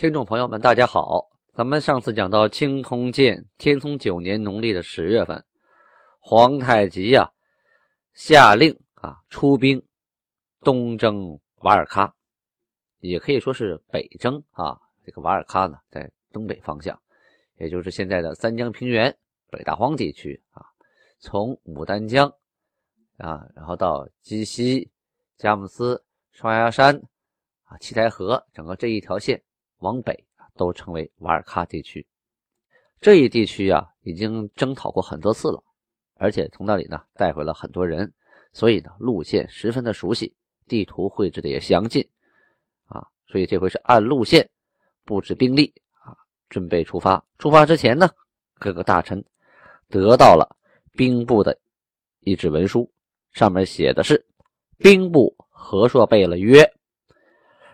听众朋友们，大家好，咱们上次讲到《清通鉴》，天聪九年农历的十月份，皇太极呀。下令啊，出兵东征瓦尔喀，也可以说是北征啊。这个瓦尔喀呢，在东北方向，也就是现在的三江平原、北大荒地区啊。从牡丹江啊，然后到鸡西、佳木斯、双鸭山啊、七台河，整个这一条线往北都称为瓦尔喀地区。这一地区啊，已经征讨过很多次了。而且从那里呢带回了很多人，所以呢路线十分的熟悉，地图绘制的也详尽啊，所以这回是按路线布置兵力啊，准备出发。出发之前呢，各个大臣得到了兵部的一纸文书，上面写的是：兵部和硕贝勒曰：“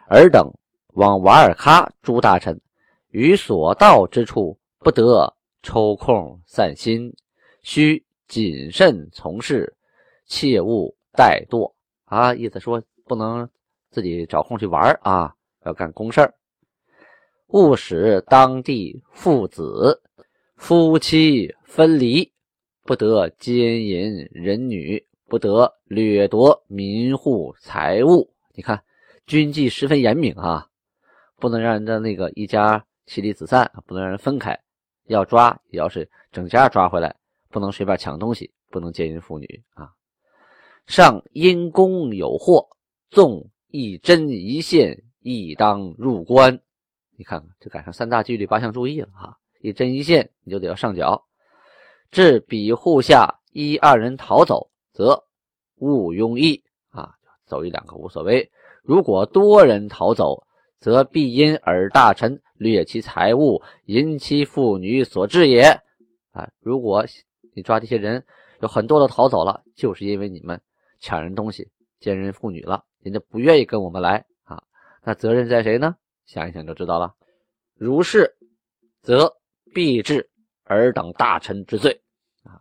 尔等往瓦尔喀诸大臣，于所到之处不得抽空散心，须。”谨慎从事，切勿怠惰啊！意思说不能自己找空去玩啊，要干公事。勿使当地父子、夫妻分离，不得奸淫人女，不得掠夺民户财物。你看，军纪十分严明啊，不能让人家那个一家妻离子散，不能让人分开。要抓，也要是整家抓回来。不能随便抢东西，不能奸淫妇女啊！上因公有祸，纵一针一线，亦当入关。你看看，就赶上三大纪律八项注意了哈！一针一线，你就得要上缴。至彼户下一二人逃走，则勿庸役啊，走一两个无所谓。如果多人逃走，则必因尔大臣掠其财物，淫其妇女所致也啊！如果你抓这些人，有很多都逃走了，就是因为你们抢人东西、奸人妇女了，人家不愿意跟我们来啊。那责任在谁呢？想一想就知道了。如是，则必治尔等大臣之罪啊。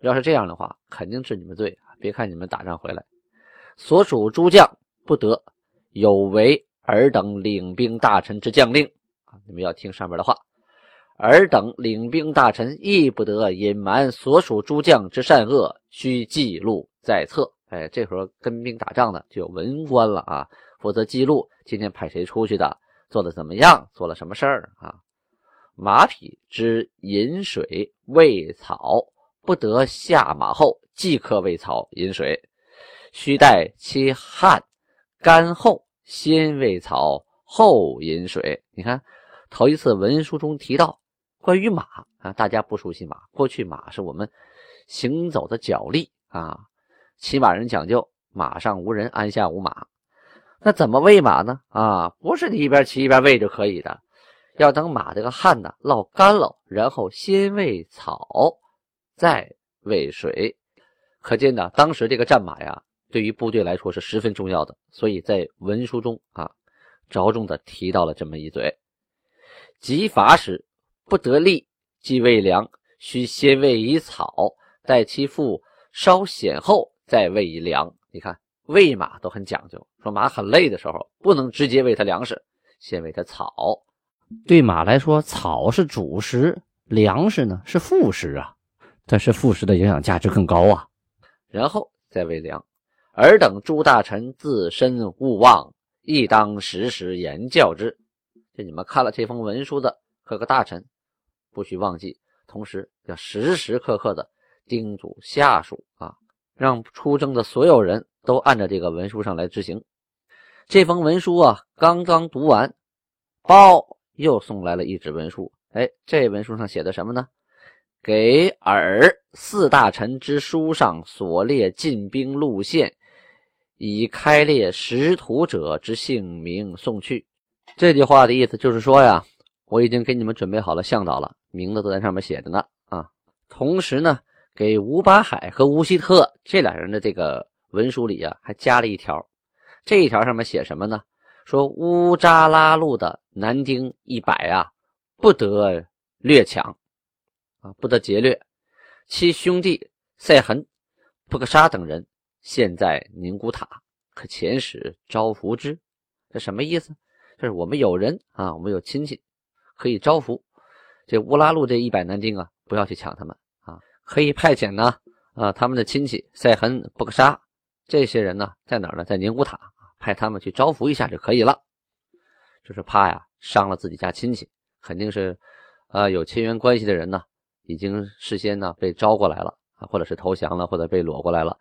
要是这样的话，肯定治你们罪。别看你们打仗回来，所属诸将不得有违尔等领兵大臣之将令啊。你们要听上面的话。尔等领兵大臣亦不得隐瞒所属诸将之善恶，需记录在册。哎，这会儿跟兵打仗的就有文官了啊，负责记录今天派谁出去的，做的怎么样，做了什么事儿啊？马匹之饮水喂草，不得下马后即刻喂草饮水，须待其汗干后先喂草后饮水。你看，头一次文书中提到。关于马啊，大家不熟悉马。过去马是我们行走的脚力啊，骑马人讲究马上无人，鞍下无马。那怎么喂马呢？啊，不是你一边骑一边喂就可以的，要等马这个汗呢落干了，然后先喂草，再喂水。可见呢，当时这个战马呀，对于部队来说是十分重要的，所以在文书中啊，着重的提到了这么一嘴。急伐时。不得力，即喂粮，须先喂以草，待其腹稍显后，再喂以粮。你看喂马都很讲究，说马很累的时候，不能直接喂它粮食，先喂它草。对马来说，草是主食，粮食呢是副食啊。但是副食的营养价值更高啊。然后再喂粮。尔等诸大臣自身勿忘，亦当时时言教之。就你们看了这封文书的各个大臣。不许忘记，同时要时时刻刻的叮嘱下属啊，让出征的所有人都按照这个文书上来执行。这封文书啊，刚刚读完，包又送来了一纸文书。哎，这文书上写的什么呢？给尔四大臣之书上所列进兵路线，以开列识途者之姓名送去。这句话的意思就是说呀，我已经给你们准备好了向导了，名字都在上面写着呢啊。同时呢，给吴八海和吴希特这俩人的这个文书里啊，还加了一条。这一条上面写什么呢？说乌扎拉路的男丁一百啊，不得掠抢啊，不得劫掠。其兄弟赛恒、布克沙等人现在宁古塔，可遣使招服之。这什么意思？就是我们有人啊，我们有亲戚可以招服。这乌拉路这一百男丁啊，不要去抢他们啊，可以派遣呢啊，他们的亲戚赛恒、布克沙这些人呢，在哪儿呢？在宁古塔，派他们去招服一下就可以了。就是怕呀，伤了自己家亲戚，肯定是啊，有亲缘关系的人呢。已经事先呢被招过来了啊，或者是投降了，或者被裸过来了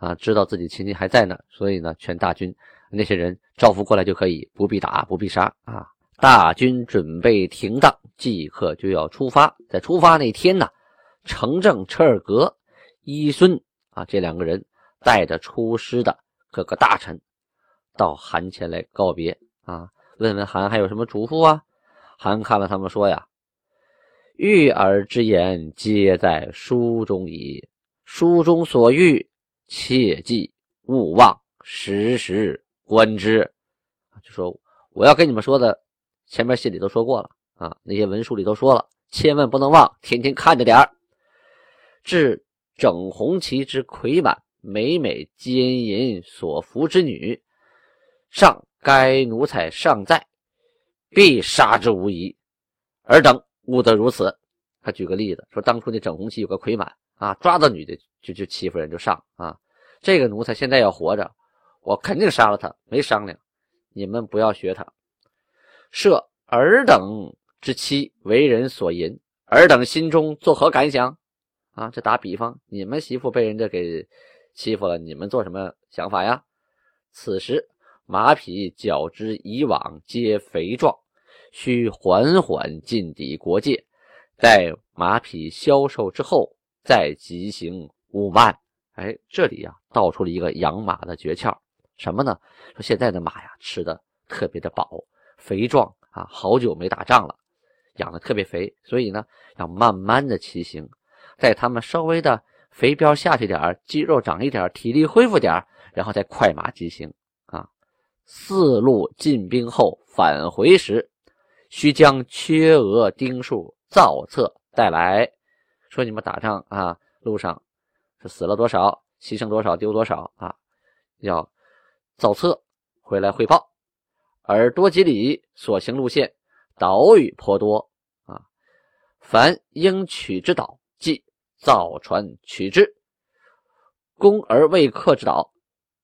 啊，知道自己亲戚还在呢，所以呢劝大军那些人招呼过来就可以，不必打，不必杀啊。大军准备停当，即刻就要出发。在出发那天呢，程正、车尔格、伊孙啊这两个人带着出师的各个大臣到韩前来告别啊，问问韩还有什么嘱咐啊？韩看了他们说呀。育儿之言，皆在书中矣。书中所欲，切记勿忘，时时观之。就说我要跟你们说的，前面信里都说过了啊，那些文书里都说了，千万不能忘，天天看着点儿。至整红旗之魁满，每每奸淫所服之女，上该奴才尚在，必杀之无疑。尔等。勿得如此。他举个例子说，当初那整红旗有个魁满啊，抓到女的就就欺负人就上啊。这个奴才现在要活着，我肯定杀了他，没商量。你们不要学他。设尔等之妻为人所淫，尔等心中作何感想？啊，这打比方，你们媳妇被人家给欺负了，你们做什么想法呀？此时马匹较之以往皆肥壮。需缓缓进抵国界，待马匹消瘦之后再急行勿慢。哎，这里呀道出了一个养马的诀窍，什么呢？说现在的马呀吃的特别的饱，肥壮啊，好久没打仗了，养的特别肥，所以呢要慢慢的骑行，在他们稍微的肥膘下去点肌肉长一点，体力恢复点然后再快马疾行啊。四路进兵后返回时。需将缺额丁数造册带来，说你们打仗啊，路上是死了多少，牺牲多少，丢多少啊，要造册回来汇报。而多吉里所行路线岛屿颇多啊，凡应取之岛，即造船取之。攻而未克之岛，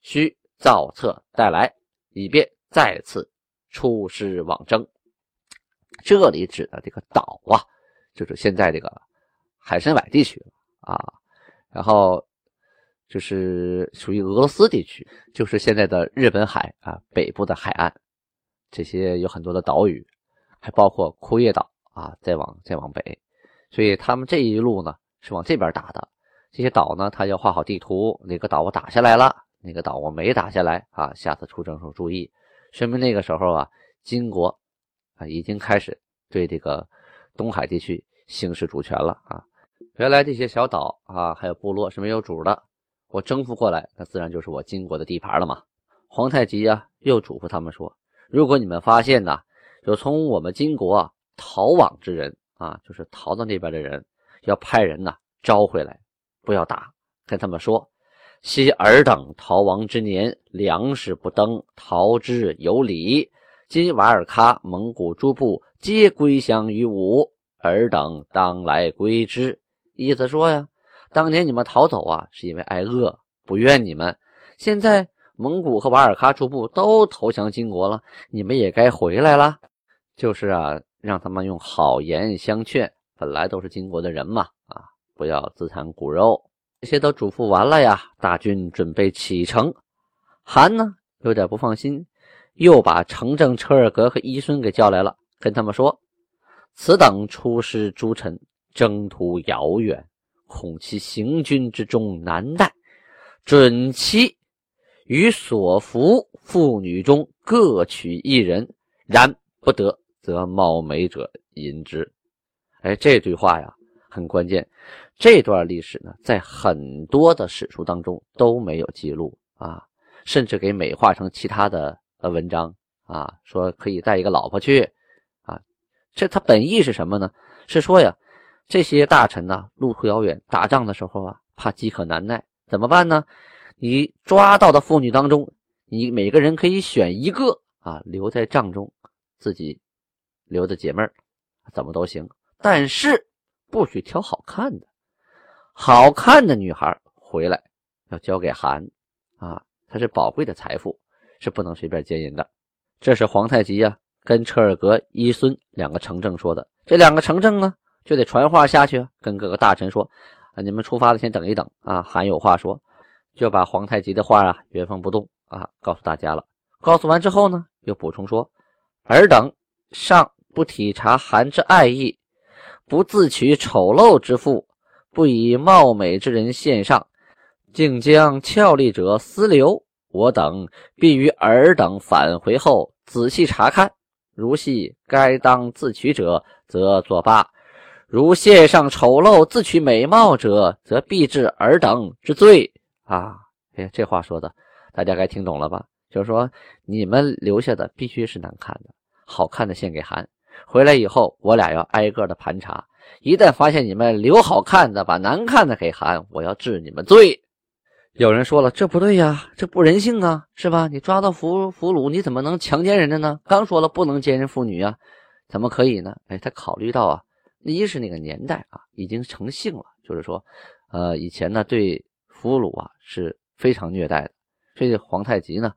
需造册带来，以便再次出师往征。这里指的这个岛啊，就是现在这个海参崴地区啊，然后就是属于俄罗斯地区，就是现在的日本海啊北部的海岸，这些有很多的岛屿，还包括库页岛啊，再往再往北，所以他们这一路呢是往这边打的。这些岛呢，他要画好地图，哪个岛我打下来了，哪个岛我没打下来啊，下次出征时候注意，说明那个时候啊，金国。啊，已经开始对这个东海地区行使主权了啊！原来这些小岛啊，还有部落是没有主的，我征服过来，那自然就是我金国的地盘了嘛。皇太极呀，又嘱咐他们说：如果你们发现呢，有从我们金国逃往之人啊，就是逃到那边的人，要派人呢招回来，不要打，跟他们说：昔尔等逃亡之年，粮食不登，逃之有礼。今瓦尔喀蒙古诸部皆归降于吾，尔等当来归之。意思说呀，当年你们逃走啊，是因为挨饿，不怨你们。现在蒙古和瓦尔喀诸部都投降金国了，你们也该回来了。就是啊，让他们用好言相劝。本来都是金国的人嘛，啊，不要自残骨肉。这些都嘱咐完了呀，大军准备启程。韩呢，有点不放心。又把程正、车尔格和伊孙给叫来了，跟他们说：“此等出师诸臣，征途遥远，恐其行军之中难待，准其与所服妇女中各取一人，然不得，则貌美者淫之。哎，这句话呀很关键。这段历史呢，在很多的史书当中都没有记录啊，甚至给美化成其他的呃文章啊，说可以带一个老婆去啊。这他本意是什么呢？是说呀，这些大臣呢，路途遥远，打仗的时候啊，怕饥渴难耐，怎么办呢？你抓到的妇女当中，你每个人可以选一个啊，留在帐中，自己留着解闷怎么都行，但是不许挑好看的。好看的女孩回来要交给韩啊，她是宝贵的财富，是不能随便奸淫的。这是皇太极呀跟车尔格伊孙两个城正说的。这两个城正呢就得传话下去，跟各个大臣说啊，你们出发了先等一等啊，韩有话说，就把皇太极的话啊原封不动啊告诉大家了。告诉完之后呢，又补充说，尔等尚不体察韩之爱意，不自取丑陋之妇。不以貌美之人献上，竟将俏丽者私留。我等必于尔等返回后仔细查看，如系该当自取者，则作罢；如献上丑陋自取美貌者，则必治尔等之罪。啊，哎，这话说的，大家该听懂了吧？就是说，你们留下的必须是难看的，好看的献给韩。回来以后，我俩要挨个的盘查。一旦发现你们留好看的，把难看的给韩，我要治你们罪。有人说了，这不对呀，这不人性啊，是吧？你抓到俘俘虏，你怎么能强奸人家呢？刚说了不能奸人妇女啊，怎么可以呢？哎，他考虑到啊，一是那个年代啊已经成性了，就是说，呃，以前呢对俘虏啊是非常虐待的，所以皇太极呢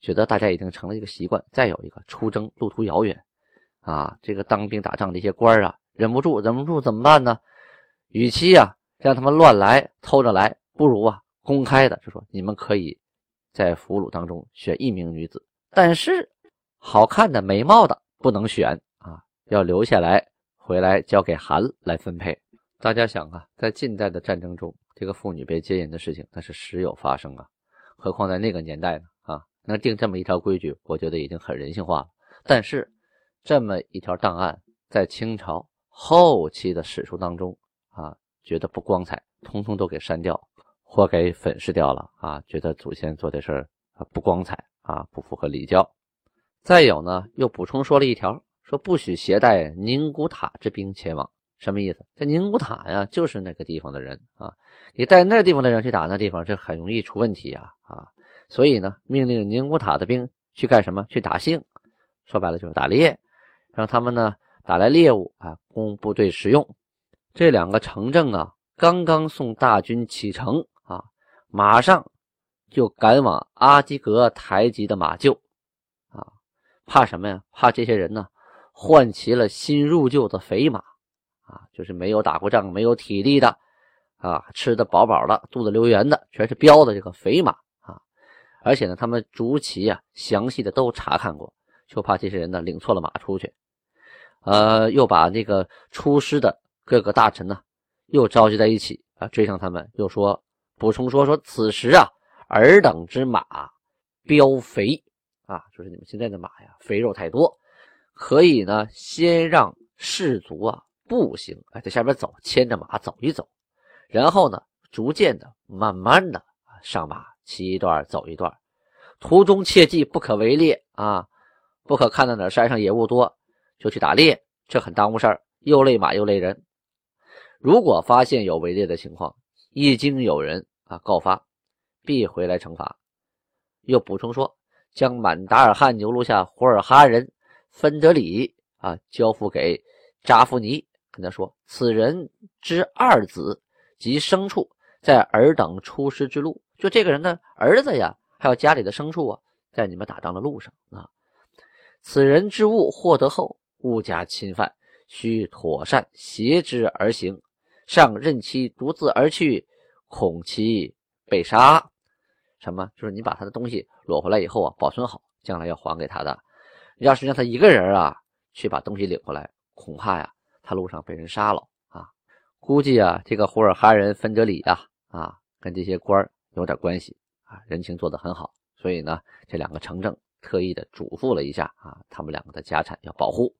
觉得大家已经成了一个习惯。再有一个出征路途遥远啊，这个当兵打仗的一些官啊。忍不住，忍不住怎么办呢？与其啊让他们乱来偷着来，不如啊公开的就说你们可以在俘虏当中选一名女子，但是好看的、美貌的不能选啊，要留下来回来交给韩来分配。大家想啊，在近代的战争中，这个妇女被奸淫的事情那是时有发生啊，何况在那个年代呢？啊，能定这么一条规矩，我觉得已经很人性化了。但是这么一条档案在清朝。后期的史书当中啊，觉得不光彩，通通都给删掉或给粉饰掉了啊，觉得祖先做的事儿不光彩啊，不符合礼教。再有呢，又补充说了一条，说不许携带宁古塔之兵前往，什么意思？这宁古塔呀，就是那个地方的人啊，你带那地方的人去打那地方，这很容易出问题呀啊！所以呢，命令宁古塔的兵去干什么？去打杏，说白了就是打猎，让他们呢。打来猎物啊，供部队使用。这两个城镇啊，刚刚送大军启程啊，马上就赶往阿基格台吉的马厩啊，怕什么呀？怕这些人呢换齐了新入厩的肥马啊，就是没有打过仗、没有体力的啊，吃的饱饱的、肚子溜圆的，全是膘的这个肥马啊。而且呢，他们逐骑啊，详细的都查看过，就怕这些人呢领错了马出去。呃，又把那个出师的各个大臣呢，又召集在一起啊，追上他们，又说补充说说，此时啊，尔等之马膘肥啊，就是你们现在的马呀，肥肉太多，可以呢，先让士卒啊步行，哎，在下边走，牵着马走一走，然后呢，逐渐的、慢慢的上马骑一段，走一段，途中切记不可围猎啊，不可看到哪山上野物多。就去打猎，这很耽误事儿，又累马又累人。如果发现有围猎的情况，一经有人啊告发，必回来惩罚。又补充说，将满达尔汗牛录下胡尔哈人芬德里啊交付给扎夫尼，跟他说：“此人之二子及牲畜，在尔等出师之路。就这个人的儿子呀，还有家里的牲畜啊，在你们打仗的路上啊。此人之物获得后。”勿加侵犯，需妥善携之而行。上任其独自而去，恐其被杀。什么？就是你把他的东西攞回来以后啊，保存好，将来要还给他的。要是让他一个人啊去把东西领回来，恐怕呀，他路上被人杀了啊。估计啊，这个胡尔哈人芬德里啊啊，跟这些官有点关系啊，人情做得很好，所以呢，这两个城正特意的嘱咐了一下啊，他们两个的家产要保护。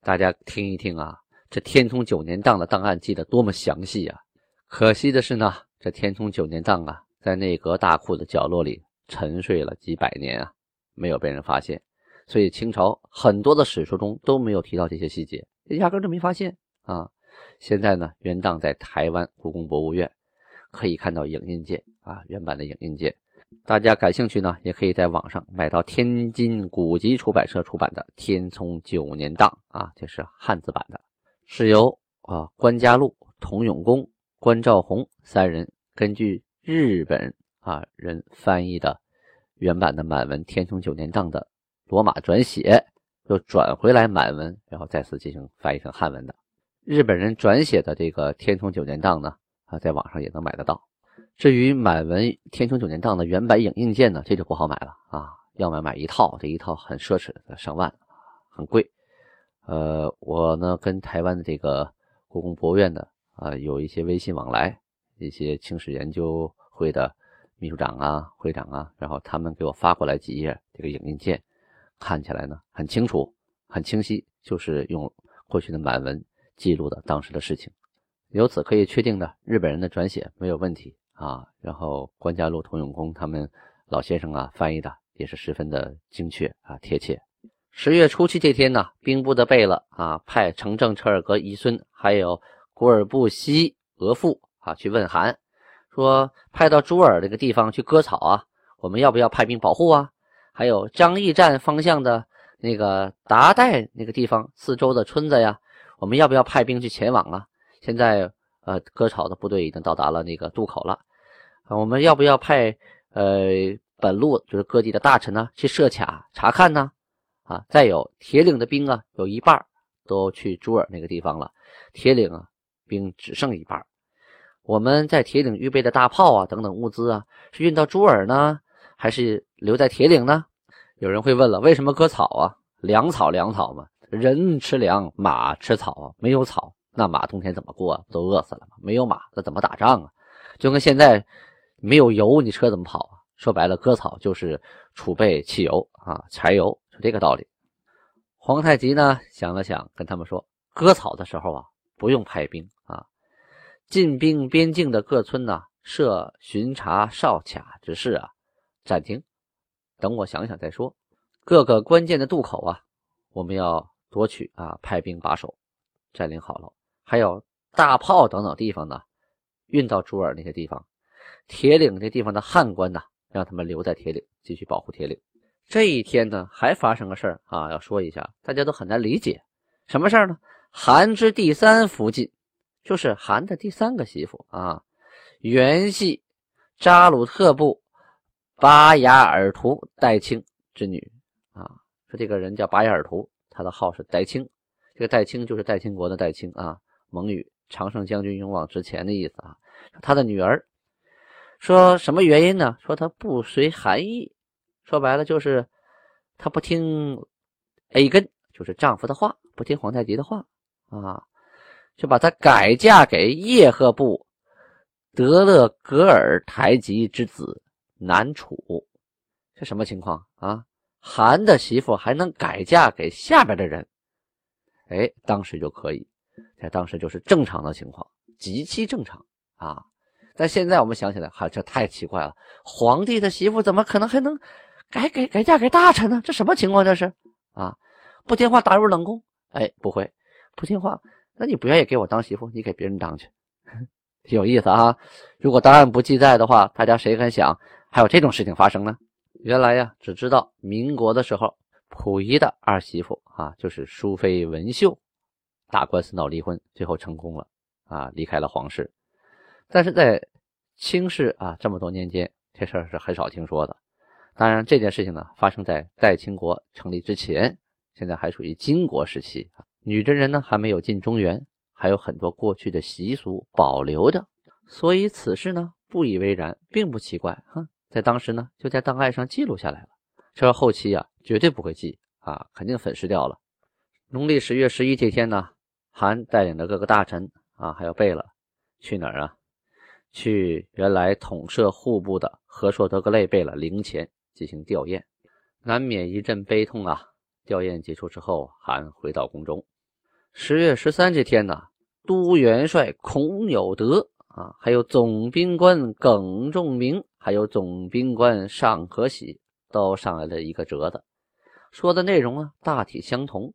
大家听一听啊，这天聪九年档的档案记得多么详细啊！可惜的是呢，这天聪九年档啊，在内阁大库的角落里沉睡了几百年啊，没有被人发现。所以清朝很多的史书中都没有提到这些细节，压根就没发现啊。现在呢，原档在台湾故宫博物院可以看到影印件啊，原版的影印件。大家感兴趣呢，也可以在网上买到天津古籍出版社出版的《天聪九年档》啊，这是汉字版的，是由啊关家禄、童永公、关兆宏三人根据日本啊人翻译的原版的满文《天聪九年档》的罗马转写，又转回来满文，然后再次进行翻译成汉文的。日本人转写的这个《天聪九年档》呢，啊，在网上也能买得到。至于满文《天聪九年档》的原版影印件呢，这就不好买了啊，要么买一套，这一套很奢侈，上万，很贵。呃，我呢跟台湾的这个故宫博物院的啊有一些微信往来，一些清史研究会的秘书长啊、会长啊，然后他们给我发过来几页这个影印件，看起来呢很清楚、很清晰，就是用过去的满文记录的当时的事情，由此可以确定的日本人的转写没有问题。啊，然后关家禄、童永公他们老先生啊翻译的也是十分的精确啊贴切。十月初七这天呢，兵部的贝勒啊派承正车尔格遗孙还有古尔布西额驸啊去问韩，说派到朱尔这个地方去割草啊，我们要不要派兵保护啊？还有张义站方向的那个达代那个地方四周的村子呀，我们要不要派兵去前往啊？现在。呃，割草的部队已经到达了那个渡口了，我们要不要派呃本路就是各地的大臣呢去设卡查看呢？啊，再有铁岭的兵啊，有一半都去朱尔那个地方了，铁岭啊兵只剩一半，我们在铁岭预备的大炮啊等等物资啊，是运到朱尔呢，还是留在铁岭呢？有人会问了，为什么割草啊？粮草粮草嘛，人吃粮，马吃草啊，没有草。那马冬天怎么过？啊都饿死了嘛？没有马，那怎么打仗啊？就跟现在没有油，你车怎么跑啊？说白了，割草就是储备汽油啊，柴油是这个道理。皇太极呢想了想，跟他们说：割草的时候啊，不用派兵啊，进兵边境的各村呢，设巡查哨卡之事啊，暂停，等我想想再说。各个关键的渡口啊，我们要夺取啊，派兵把守，占领好了。还有大炮等等地方呢，运到朱尔那些地方，铁岭这地方的汉官呢，让他们留在铁岭继续保护铁岭。这一天呢，还发生个事儿啊，要说一下，大家都很难理解，什么事儿呢？韩之第三福晋，就是韩的第三个媳妇啊，原系扎鲁特部巴雅尔图戴青之女啊。说这个人叫巴雅尔图，他的号是戴青，这个戴青就是戴清国的戴清啊。蒙语常胜将军勇往直前的意思啊。他的女儿说什么原因呢？说他不随韩意，说白了就是他不听 A 根，就是丈夫的话，不听皇太极的话啊，就把她改嫁给叶赫部德勒格尔台吉之子南楚。这什么情况啊？韩的媳妇还能改嫁给下边的人？哎，当时就可以。在当时就是正常的情况，极其正常啊！但现在我们想起来，哈，这太奇怪了。皇帝的媳妇怎么可能还能改改改嫁给大臣呢？这什么情况？这是啊！不听话打入冷宫？哎，不会，不听话，那你不愿意给我当媳妇，你给别人当去，有意思啊！如果档案不记载的话，大家谁敢想还有这种事情发生呢？原来呀，只知道民国的时候，溥仪的二媳妇啊，就是淑妃文秀。打官司闹离婚，最后成功了啊，离开了皇室。但是在清室啊这么多年间，这事儿是很少听说的。当然，这件事情呢发生在代清国成立之前，现在还属于金国时期啊。女真人呢还没有进中原，还有很多过去的习俗保留着，所以此事呢不以为然，并不奇怪哈。在当时呢就在档案上记录下来了。这后期啊绝对不会记啊，肯定粉饰掉了。农历十月十一这天呢。韩带领着各个大臣啊，还有贝勒，去哪儿啊？去原来统摄户部的和硕德格类贝勒陵前进行吊唁，难免一阵悲痛啊。吊唁结束之后，还回到宫中。十月十三这天呢，都元帅孔有德啊，还有总兵官耿仲明，还有总兵官尚可喜，都上来了一个折子，说的内容啊大体相同，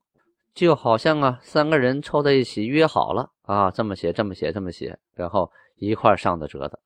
就好像啊三个人凑在一起约好了啊，这么写，这么写，这么写，然后一块上的折子。